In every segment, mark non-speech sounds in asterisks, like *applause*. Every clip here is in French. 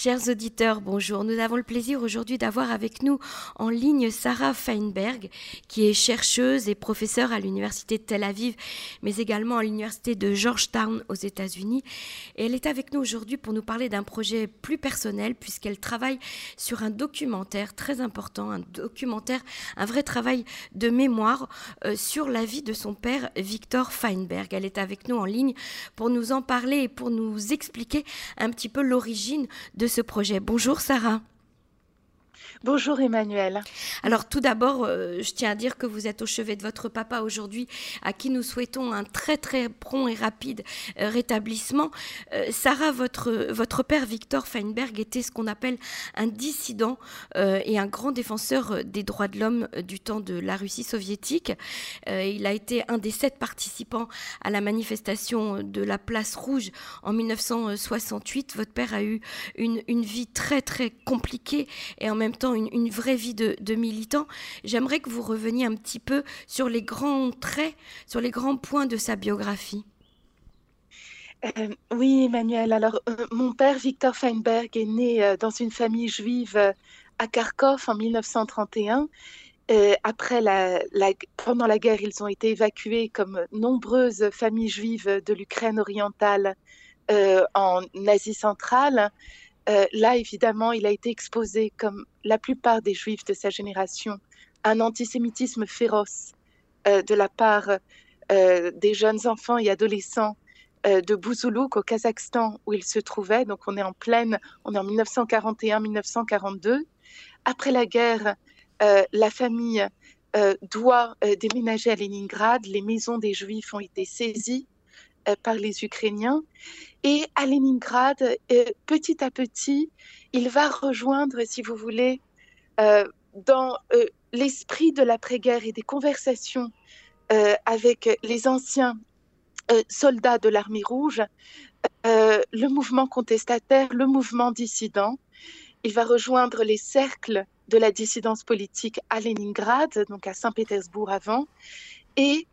Chers auditeurs, bonjour. Nous avons le plaisir aujourd'hui d'avoir avec nous en ligne Sarah Feinberg, qui est chercheuse et professeure à l'Université de Tel Aviv, mais également à l'Université de Georgetown aux États-Unis. Et elle est avec nous aujourd'hui pour nous parler d'un projet plus personnel, puisqu'elle travaille sur un documentaire très important, un documentaire, un vrai travail de mémoire euh, sur la vie de son père, Victor Feinberg. Elle est avec nous en ligne pour nous en parler et pour nous expliquer un petit peu l'origine de ce projet. Bonjour Sarah. Bonjour Emmanuel. Alors tout d'abord, euh, je tiens à dire que vous êtes au chevet de votre papa aujourd'hui, à qui nous souhaitons un très très prompt et rapide euh, rétablissement. Euh, Sarah, votre, votre père Victor Feinberg était ce qu'on appelle un dissident et un grand défenseur des droits de l'homme du temps de la Russie soviétique. il a été un des sept participants à la manifestation de la place rouge en 1968. Votre père a eu une, une vie très très compliquée et en même temps une, vraie vie de, militant. J'aimerais que vous reveniez un petit peu sur les grands traits, sur les grands points de sa biographie. Euh, oui, Emmanuel. Alors, euh, mon père, Victor Feinberg, est né euh, dans une famille juive à Kharkov en 1931. après la, pendant la guerre, ils ont été évacués comme nombreuses familles juives de l'Ukraine orientale en Asie centrale. Euh, là, évidemment, il a été exposé, comme la plupart des juifs de sa génération, à un antisémitisme féroce euh, de la part euh, des jeunes enfants et adolescents de Bouzouluk au Kazakhstan où il se trouvait. Donc on est en pleine, on est en 1941-1942. Après la guerre, la famille doit déménager à Leningrad. Les maisons des juifs ont été saisies par les Ukrainiens. Et à Leningrad, euh, petit à petit, il va rejoindre, si vous voulez, euh, dans l'esprit de l'après-guerre et des conversations avec les anciens soldats de l'armée rouge, le mouvement contestataire, le mouvement dissident. Il va rejoindre les cercles de la dissidence politique à Leningrad, donc à Saint-Pétersbourg avant, et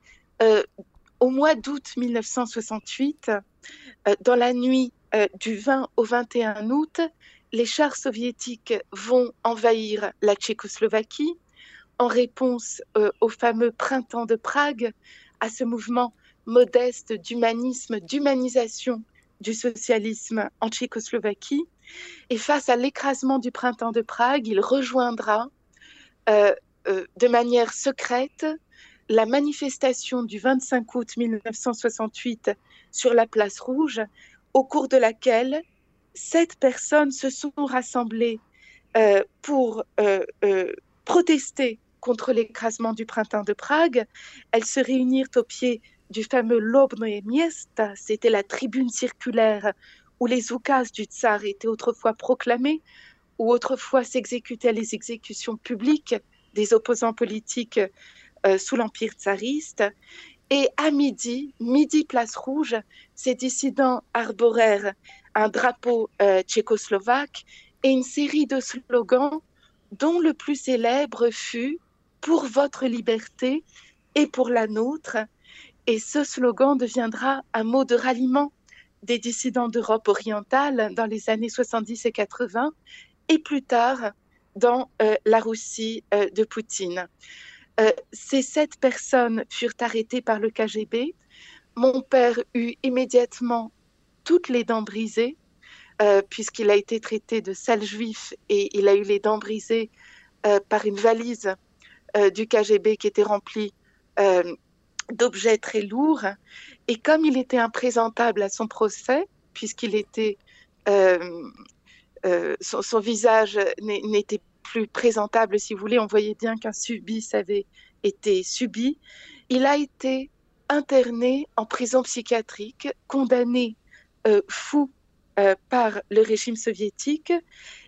au mois d'août 1968, euh, dans la nuit euh, du 20 au 21 août, les chars soviétiques vont envahir la Tchécoslovaquie en réponse euh, au fameux printemps de Prague, à ce mouvement modeste d'humanisme, d'humanisation du socialisme en Tchécoslovaquie. Et face à l'écrasement du printemps de Prague, il rejoindra de manière secrète la manifestation du 25 août 1968 sur la place rouge, au cours de laquelle sept personnes se sont rassemblées euh, pour euh, euh, protester contre l'écrasement du printemps de Prague. Elles se réunirent au pied du fameux Lobnoe Miesta, c'était la tribune circulaire où les oukas du tsar étaient autrefois proclamés, où autrefois s'exécutaient les exécutions publiques des opposants politiques sous l'Empire tsariste. Et à midi, midi place rouge, ces dissidents arborèrent un drapeau euh, tchécoslovaque et une série de slogans dont le plus célèbre fut Pour votre liberté et pour la nôtre. Et ce slogan deviendra un mot de ralliement des dissidents d'Europe orientale dans les années 70 et 80 et plus tard dans euh, la Russie de Poutine. Euh, ces sept personnes furent arrêtées par le KGB. Mon père eut immédiatement toutes les dents brisées, euh, puisqu'il a été traité de sale juif et il a eu les dents brisées euh, par une valise du KGB qui était remplie d'objets très lourds. Et comme il était imprésentable à son procès, puisqu'il était son, son, visage n'était plus présentable, si vous voulez. On voyait bien qu'un subis avait été subi. Il a été interné en prison psychiatrique, condamné euh, fou euh, par le régime soviétique,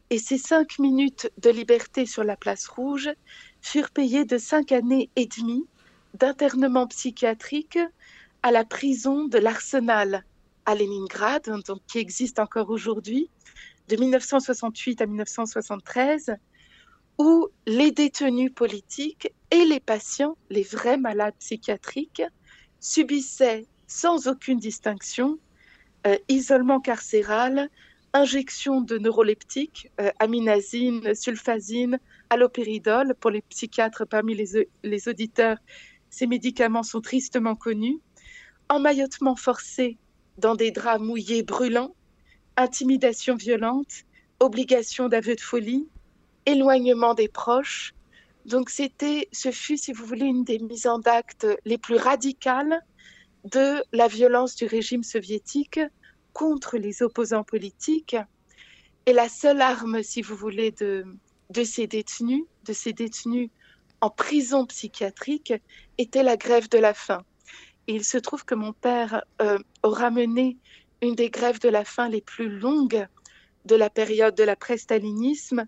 et ses cinq minutes de liberté sur la place rouge furent payées de cinq années et demie d'internement psychiatrique à la prison de l'Arsenal à Leningrad, donc, qui existe encore aujourd'hui, de 1968 à 1973, où les détenus politiques et les patients, les vrais malades psychiatriques, subissaient sans aucune distinction euh, isolement carcéral, injection de neuroleptiques, euh, aminazine, sulfazine, allopéridol. Pour les psychiatres parmi les, les auditeurs, ces médicaments sont tristement connus. Emmaillotement forcé dans des draps mouillés brûlants, intimidation violente, obligation d'aveu de folie, éloignement des proches. Donc c'était, ce fut, si vous voulez, une des mises en acte les plus radicales de la violence du régime soviétique contre les opposants politiques. Et la seule arme, si vous voulez, de, ces détenus, de ces détenus en prison psychiatrique, était la grève de la faim. Et il se trouve que mon père euh, aura mené une des grèves de la faim les plus longues de la période de l'après-stalinisme.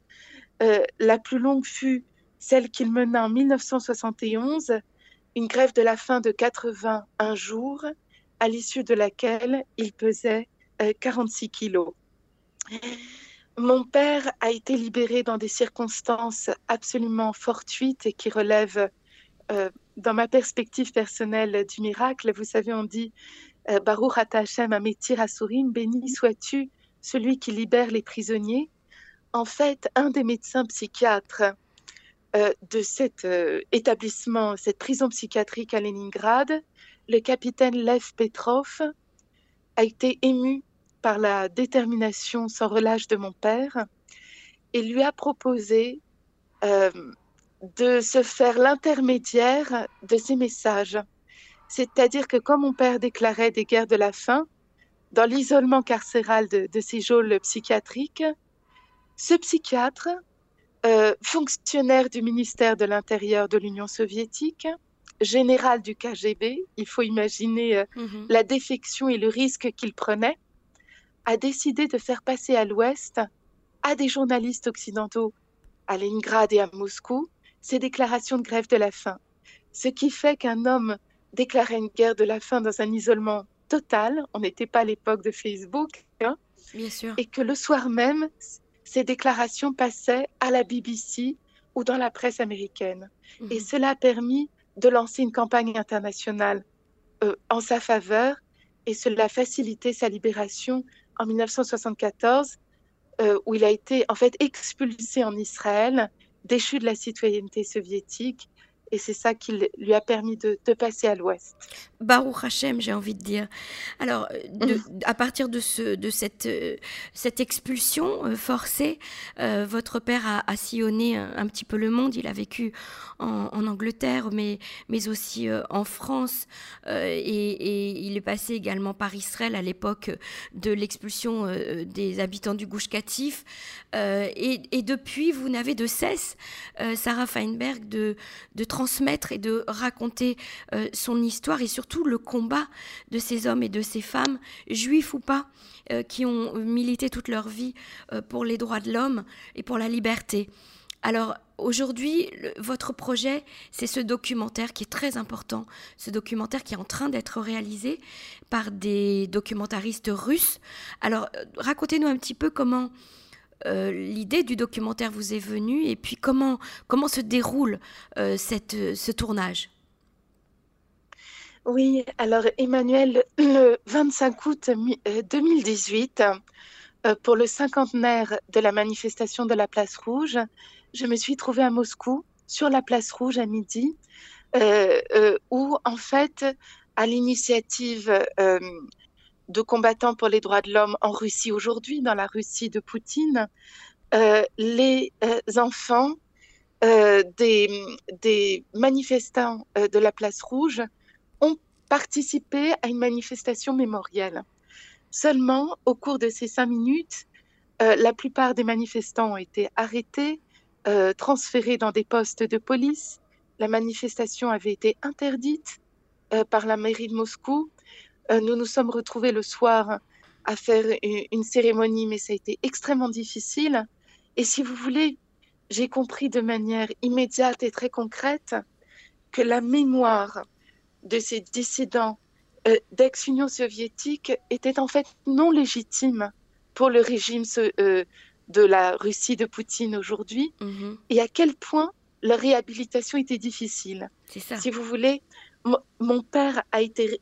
Euh, la plus longue fut celle qu'il mena en 1971, une grève de la faim de 81 jours, à l'issue de laquelle il pesait 46 euh, kilos. Mon père a été libéré dans des circonstances absolument fortuites et qui relèvent, euh, dans ma perspective personnelle, du miracle. Vous savez, on dit Baruch Hashem Ametir Asurim, béni sois-tu, celui qui libère les prisonniers. En fait, un des médecins psychiatres euh, de cet établissement, cette prison psychiatrique à Leningrad, le capitaine Lev Petrov, a été ému par la détermination sans relâche de mon père et lui a proposé euh, de se faire l'intermédiaire de ces messages. C'est-à-dire que quand mon père déclarait des guerres de la faim, dans l'isolement carcéral de, ces geôles psychiatriques, ce psychiatre, euh, fonctionnaire du ministère de l'Intérieur de l'Union soviétique, général du KGB, il faut imaginer euh, mhm. la défection et le risque qu'il prenait, a décidé de faire passer à l'Ouest, à des journalistes occidentaux, à Leningrad et à Moscou, ces déclarations de grève de la faim. Ce qui fait qu'un homme déclarait une guerre de la faim dans un isolement total, on n'était pas à l'époque de Facebook, hein, Bien sûr. et que le soir même, ces déclarations passaient à la BBC ou dans la presse américaine. Et mhm. cela a permis de lancer une campagne internationale euh, en sa faveur et cela a facilité sa libération en 1974, euh, où il a été en fait expulsé en Israël, déchu de la citoyenneté soviétique et c'est ça qui lui a permis de, passer à l'ouest. Baruch Hashem, j'ai envie de dire. Alors, mm. à partir de, ce, de cette, euh, cette expulsion euh, forcée, euh, votre père a, sillonné un, petit peu le monde. Il a vécu en, Angleterre, mais, mais aussi en France. Et, il est passé également par Israël à l'époque de l'expulsion des habitants du Gouche Katif. Et, et, depuis, vous n'avez de cesse, Sarah Feinberg, de, de transmettre et de raconter euh, son histoire et surtout le combat de ces hommes et de ces femmes, juifs ou pas, euh, qui ont milité toute leur vie euh, pour les droits de l'homme et pour la liberté. Alors aujourd'hui, votre projet, c'est ce documentaire qui est très important, ce documentaire qui est en train d'être réalisé par des documentaristes russes. Alors racontez-nous un petit peu comment euh, l'idée du documentaire vous est venue et puis comment, comment se déroule euh, cette, ce tournage? Oui, alors Emmanuel, le 25 août 2018, euh, pour le cinquantenaire de la manifestation de la Place Rouge, je me suis trouvée à Moscou, sur la Place Rouge à midi, où en fait, à l'initiative de combattants pour les droits de l'homme en Russie aujourd'hui, dans la Russie de Poutine, euh, les euh, enfants euh, des, des, manifestants de la place rouge ont participé à une manifestation mémorielle. Seulement, au cours de ces cinq minutes, la plupart des manifestants ont été arrêtés, transférés dans des postes de police. La manifestation avait été interdite par la mairie de Moscou nous nous sommes retrouvés le soir à faire une cérémonie, mais ça a été extrêmement difficile. Et si vous voulez, j'ai compris de manière immédiate et très concrète que la mémoire de ces dissidents euh, d'ex-Union soviétique était en fait non légitime pour le régime euh, de la Russie de Poutine aujourd'hui, mhm. et à quel point leur réhabilitation était difficile. Si vous voulez, mon père a été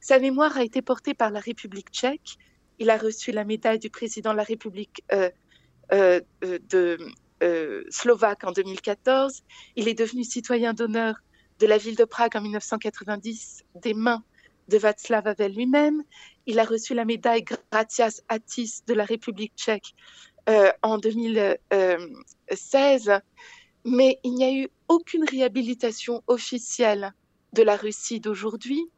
sa mémoire a été portée par la République tchèque Il a reçu la médaille du président de la République euh, euh, de Slovaque en 2014. Il est devenu citoyen d'honneur de la ville de Prague en 1990 des mains de Václav Havel lui-même. Il a reçu la médaille Gratias Atis de la République tchèque en 2016. Mais il n'y a eu aucune réhabilitation officielle de la Russie d'aujourd'hui,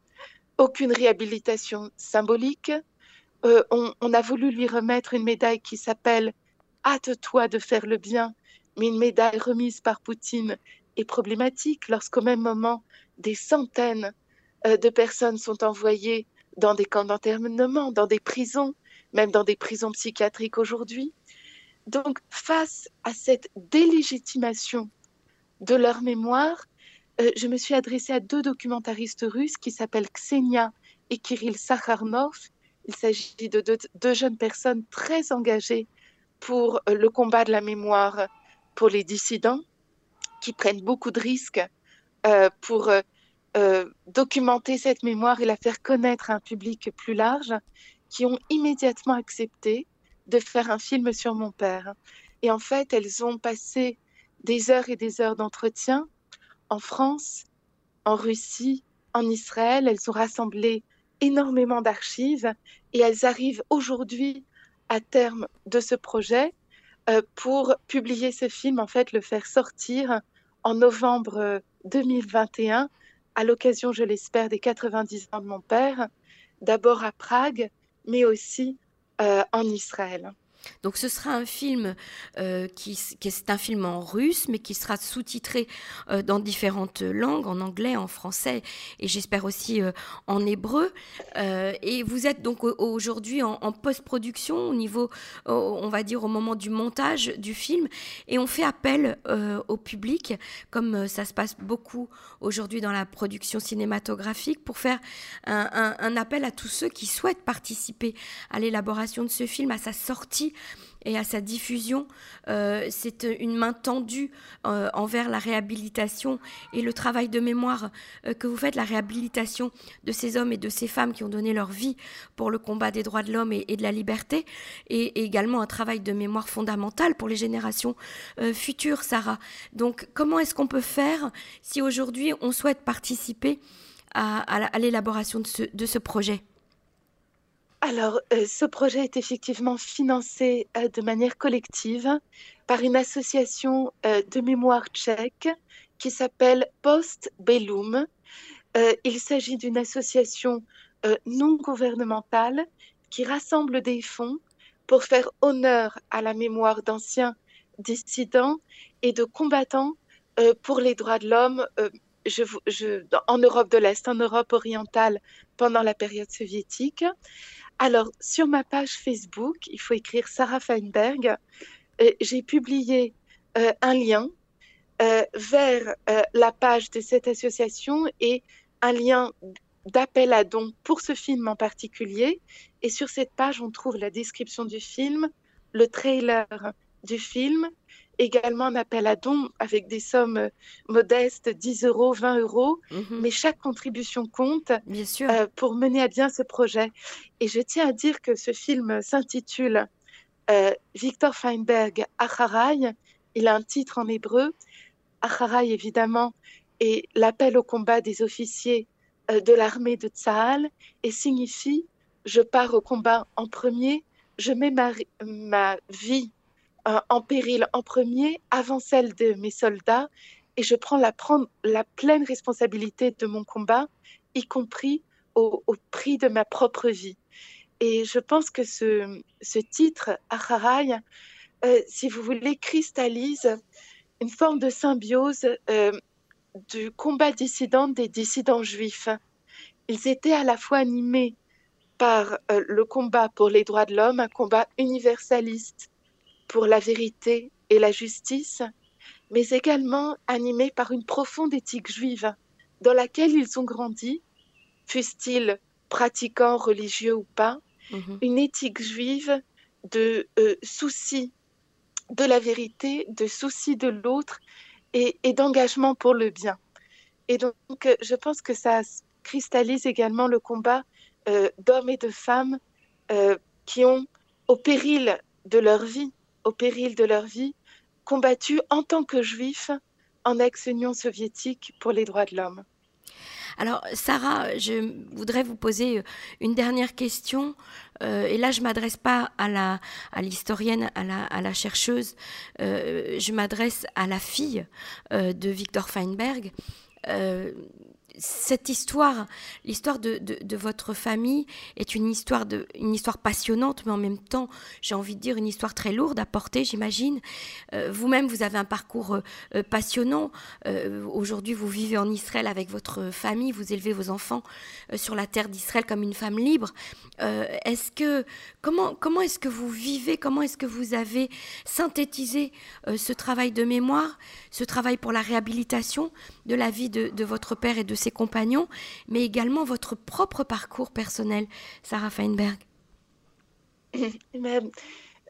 aucune réhabilitation symbolique. Euh, on, a voulu lui remettre une médaille qui s'appelle Hâte-toi de faire le bien, mais une médaille remise par Poutine est problématique lorsqu'au même moment, des centaines euh, de personnes sont envoyées dans des camps d'internement, dans des prisons, même dans des prisons psychiatriques aujourd'hui. Donc, face à cette délégitimation de leur mémoire, euh, je me suis adressée à deux documentaristes russes qui s'appellent Ksenia et Kirill Sakharnov. Il s'agit de deux, jeunes personnes très engagées pour euh, le combat de la mémoire pour les dissidents, qui prennent beaucoup de risques euh, pour documenter cette mémoire et la faire connaître à un public plus large, qui ont immédiatement accepté de faire un film sur mon père. Et en fait, elles ont passé des heures et des heures d'entretien en France, en Russie, en Israël. Elles ont rassemblé énormément d'archives et elles arrivent aujourd'hui à terme de ce projet euh, pour publier ce film, en fait, le faire sortir en novembre 2021 à l'occasion, je l'espère, des 90 ans de mon père, d'abord à Prague, mais aussi euh, en Israël. Donc ce sera un film euh, qui, est un film en russe, mais qui sera sous-titré euh, dans différentes langues, en anglais, en français et j'espère aussi euh, en hébreu. et vous êtes donc aujourd'hui en, post-production au niveau, on va dire au moment du montage du film, et on fait appel au public, comme ça se passe beaucoup aujourd'hui dans la production cinématographique, pour faire un appel à tous ceux qui souhaitent participer à l'élaboration de ce film, à sa sortie et à sa diffusion. Euh, c'est une main tendue euh, envers la réhabilitation et le travail de mémoire euh, que vous faites, la réhabilitation de ces hommes et de ces femmes qui ont donné leur vie pour le combat des droits de l'homme et, de la liberté, et, également un travail de mémoire fondamental pour les générations futures, Sarah. Donc comment est-ce qu'on peut faire si aujourd'hui on souhaite participer à, l'élaboration de ce projet? Alors, euh, ce projet est effectivement financé euh, de manière collective par une association euh, de mémoire tchèque qui s'appelle Post Bellum. il s'agit d'une association non gouvernementale qui rassemble des fonds pour faire honneur à la mémoire d'anciens dissidents et de combattants pour les droits de l'homme en Europe de l'Est, en Europe orientale pendant la période soviétique. Alors, sur ma page Facebook, il faut écrire Sarah Feinberg. Euh, j'ai publié euh, un lien euh, vers la page de cette association et un lien d'appel à don pour ce film en particulier. Et sur cette page, on trouve la description du film, le trailer du film, également un appel à dons avec des sommes euh, modestes, 10 euros, 20 euros, mhm. mais chaque contribution compte bien sûr. Euh, pour mener à bien ce projet. Et je tiens à dire que ce film s'intitule euh, Victor Feinberg, Acharay. Il a un titre en hébreu. Acharay, évidemment, est l'appel au combat des officiers de l'armée de Tsahal et signifie je pars au combat en premier, je mets ma, ma vie en péril en premier avant celle de mes soldats et je prends la, pleine responsabilité de mon combat, y compris au, prix de ma propre vie. Et je pense que ce, titre, Acharay, euh, si vous voulez, cristallise une forme de symbiose euh, du combat dissident des dissidents juifs. Ils étaient à la fois animés par euh, le combat pour les droits de l'homme, un combat universaliste pour la vérité et la justice, mais également animés par une profonde éthique juive dans laquelle ils ont grandi, fussent-ils pratiquants religieux ou pas, mhm. une éthique juive de euh, souci de la vérité, de souci de l'autre et, d'engagement pour le bien. Et donc, euh, je pense que ça cristallise également le combat euh, d'hommes et de femmes qui ont, au péril de leur vie, au péril de leur vie, combattu en tant que juifs en ex-Union soviétique pour les droits de l'homme. Alors, Sarah, je voudrais vous poser euh, une dernière question. Euh, et là, je m'adresse pas à l'historienne, à la, à la chercheuse. Euh, je m'adresse à la fille de Victor Feinberg cette histoire, l'histoire de, de, votre famille est une histoire, de, une histoire passionnante, mais en même temps, j'ai envie de dire une histoire très lourde à porter, j'imagine. Euh, vous-même, vous avez un parcours euh, euh, passionnant. Aujourd'hui, vous vivez en Israël avec votre famille, vous élevez vos enfants sur la terre d'Israël comme une femme libre. est-ce que comment comment est-ce que vous vivez Comment est-ce que vous avez synthétisé ce travail de mémoire, ce travail pour la réhabilitation de la vie de, de votre père et de ses compagnons, mais également votre propre parcours personnel, Sarah Feinberg *laughs*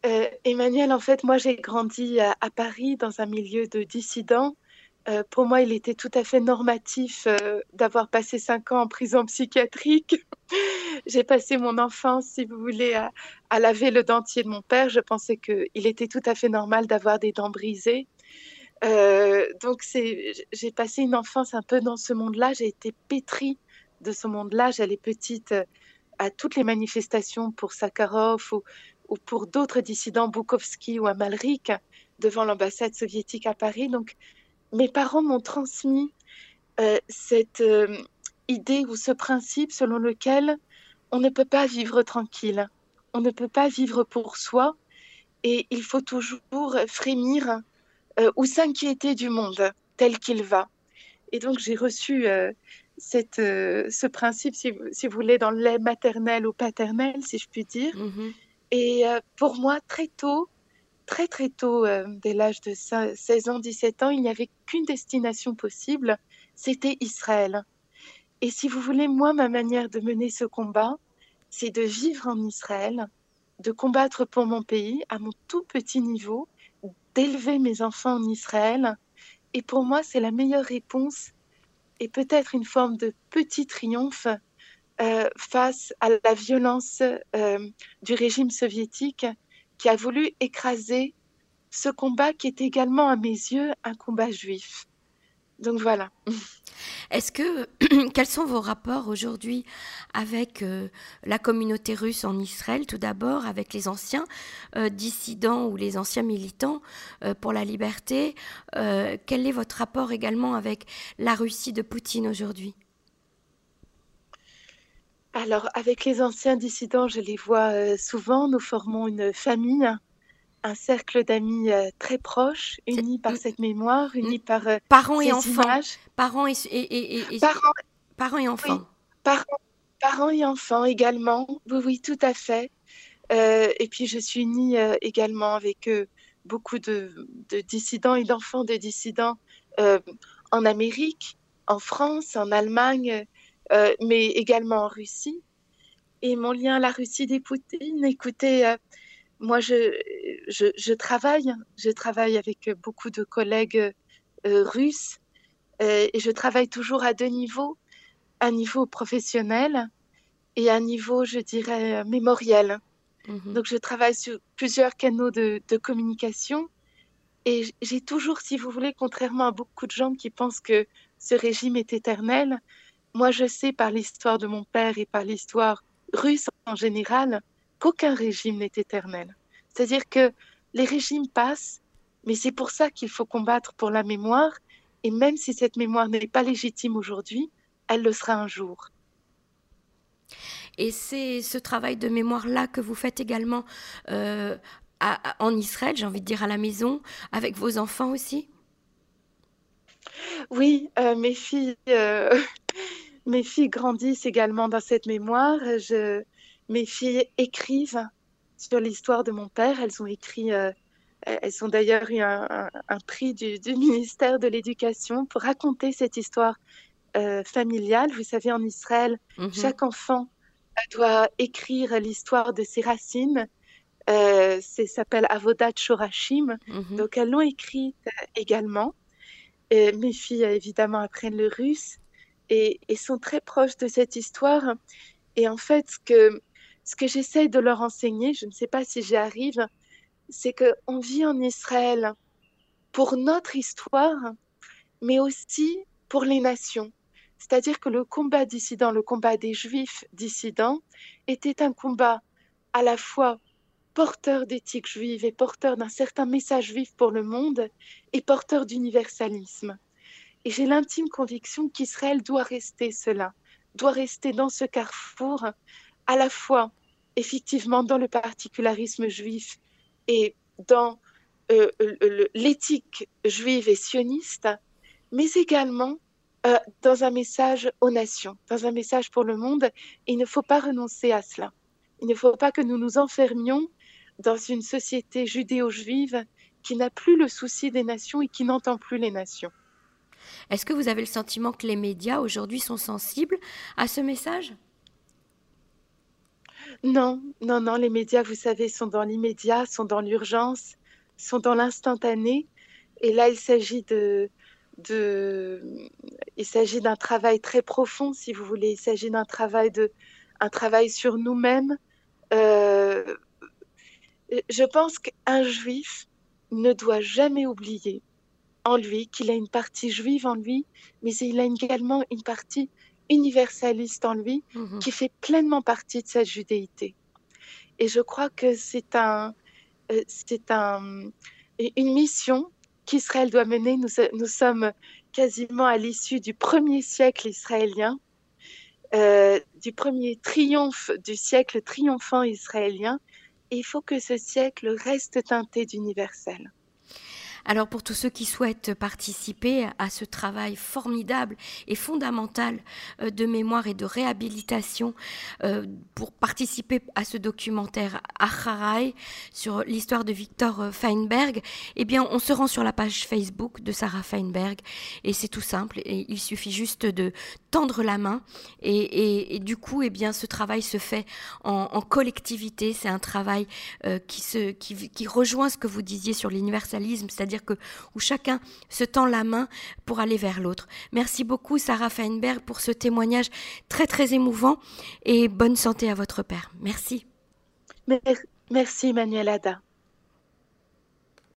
euh, Emmanuel, en fait, moi j'ai grandi à, Paris dans un milieu de dissidents. Euh, pour moi, il était tout à fait normatif euh, d'avoir passé cinq ans en prison psychiatrique. *laughs* j'ai passé mon enfance, si vous voulez, à, à, laver le dentier de mon père. Je pensais qu'il était tout à fait normal d'avoir des dents brisées. Euh, donc j'ai passé une enfance un peu dans ce monde-là. J'ai été pétrie de ce monde-là. J'allais petite euh, à toutes les manifestations pour Sakharov ou, pour d'autres dissidents, Bukowski ou Amalrik, devant l'ambassade soviétique à Paris. Donc mes parents m'ont transmis euh, cette idée ou ce principe selon lequel on ne peut pas vivre tranquille, on ne peut pas vivre pour soi et il faut toujours frémir ou s'inquiéter du monde tel qu'il va. Et donc j'ai reçu euh, cette, euh, ce principe, si, si, vous voulez, dans le lait maternel ou paternel, si je puis dire. Mm-hmm. Et pour moi, très tôt, très très tôt, dès l'âge de 16 ans, 17 ans, il n'y avait qu'une destination possible, c'était Israël. Et si vous voulez, moi, ma manière de mener ce combat, c'est de vivre en Israël, de combattre pour mon pays à mon tout petit niveau, d'élever mes enfants en Israël. Et pour moi, c'est la meilleure réponse et peut-être une forme de petit triomphe euh, face à la violence euh, du régime soviétique qui a voulu écraser ce combat qui est également à mes yeux un combat juif. Donc voilà. *laughs* Est-ce que *clears throat* quels sont vos rapports aujourd'hui avec euh, la communauté russe en Israël? Tout d'abord, avec les anciens euh, dissidents ou les anciens militants euh, pour la liberté Quel est votre rapport également avec la Russie de Poutine aujourd'hui? Alors, avec les anciens dissidents, je les vois souvent. Nous formons une famille un cercle d'amis euh, très proches, unis par cette mémoire, unis par euh, parents et enfants, parents et, et, parents, parents, et enfants, parents, parents, et enfants également. Oui, oui, tout à fait. Euh, et puis je suis unie également avec beaucoup de, de, dissidents et d'enfants de dissidents en Amérique, en France, en Allemagne, mais également en Russie. Et mon lien à la Russie des Poutines, écoutez, moi, je, je, travaille, je travaille avec beaucoup de collègues euh, russes euh, et je travaille toujours à deux niveaux, un niveau professionnel et un niveau, je dirais, mémoriel. Mhm. Donc, je travaille sur plusieurs canaux de, de communication et j'ai toujours, si vous voulez, contrairement à beaucoup de gens qui pensent que ce régime est éternel, moi, je sais par l'histoire de mon père et par l'histoire russe en général qu'aucun régime n'est éternel. C'est-à-dire que les régimes passent, mais c'est pour ça qu'il faut combattre pour la mémoire, et même si cette mémoire n'est pas légitime aujourd'hui, elle le sera un jour. Et c'est ce travail de mémoire-là que vous faites également euh, en Israël, j'ai envie de dire à la maison, avec vos enfants aussi? Oui, euh, mes filles, euh, *laughs* mes filles grandissent également dans cette mémoire. Je, mes filles écrivent sur l'histoire de mon père. Elles ont écrit, euh, elles ont d'ailleurs eu un, prix du, *laughs* ministère de l'Éducation pour raconter cette histoire euh, familiale. Vous savez, en Israël, mhm. chaque enfant doit écrire l'histoire de ses racines. Euh, ça s'appelle Avodat Shorashim. Mhm. Donc, elles l'ont écrite également. Et mes filles, évidemment, apprennent le russe et, et, sont très proches de cette histoire. Et en fait, ce que ce que j'essaye de leur enseigner, je ne sais pas si j'y arrive, c'est qu'on vit en Israël pour notre histoire, mais aussi pour les nations. C'est-à-dire que le combat dissident, le combat des juifs dissidents, était un combat à la fois porteur d'éthique juive et porteur d'un certain message juif pour le monde et porteur d'universalisme. Et j'ai l'intime conviction qu'Israël doit rester cela, doit rester dans ce carrefour, à la fois effectivement dans le particularisme juif et dans euh, l'éthique juive et sioniste, mais également euh, dans un message aux nations, dans un message pour le monde. il ne faut pas renoncer à cela. Il ne faut pas que nous nous enfermions dans une société judéo-juive qui n'a plus le souci des nations et qui n'entend plus les nations. Est-ce que vous avez le sentiment que les médias aujourd'hui sont sensibles à ce message? Non, non, non, les médias, vous savez, sont dans l'immédiat, sont dans l'urgence, sont dans l'instantané. Et là, il s'agit de, il s'agit d'un travail très profond, si vous voulez. Il s'agit d'un travail de, un travail sur nous-mêmes. Euh, je pense qu'un juif ne doit jamais oublier en lui qu'il a une partie juive en lui, mais il a également une partie universaliste en lui mhm. qui fait pleinement partie de sa judéité. Et je crois que c'est un, euh, c'est un, une mission qu'Israël doit mener. Nous, nous, sommes quasiment à l'issue du premier siècle israélien, euh, du premier triomphe du siècle triomphant israélien. Et il faut que ce siècle reste teinté d'universel. Alors pour tous ceux qui souhaitent participer à ce travail formidable et fondamental euh, de mémoire et de réhabilitation, euh, pour participer à ce documentaire Acharai sur l'histoire de Victor euh, Feinberg, eh bien on se rend sur la page Facebook de Sarah Feinberg et c'est tout simple il suffit juste de tendre la main et, du coup eh bien ce travail se fait en, collectivité, c'est un travail qui, se, qui rejoint ce que vous disiez sur l'universalisme, c'est-à-dire dire que chacun se tend la main pour aller vers l'autre. Merci beaucoup Sarah Feinberg pour ce témoignage très très émouvant et bonne santé à votre père. Merci. Merci Emmanuel Ada.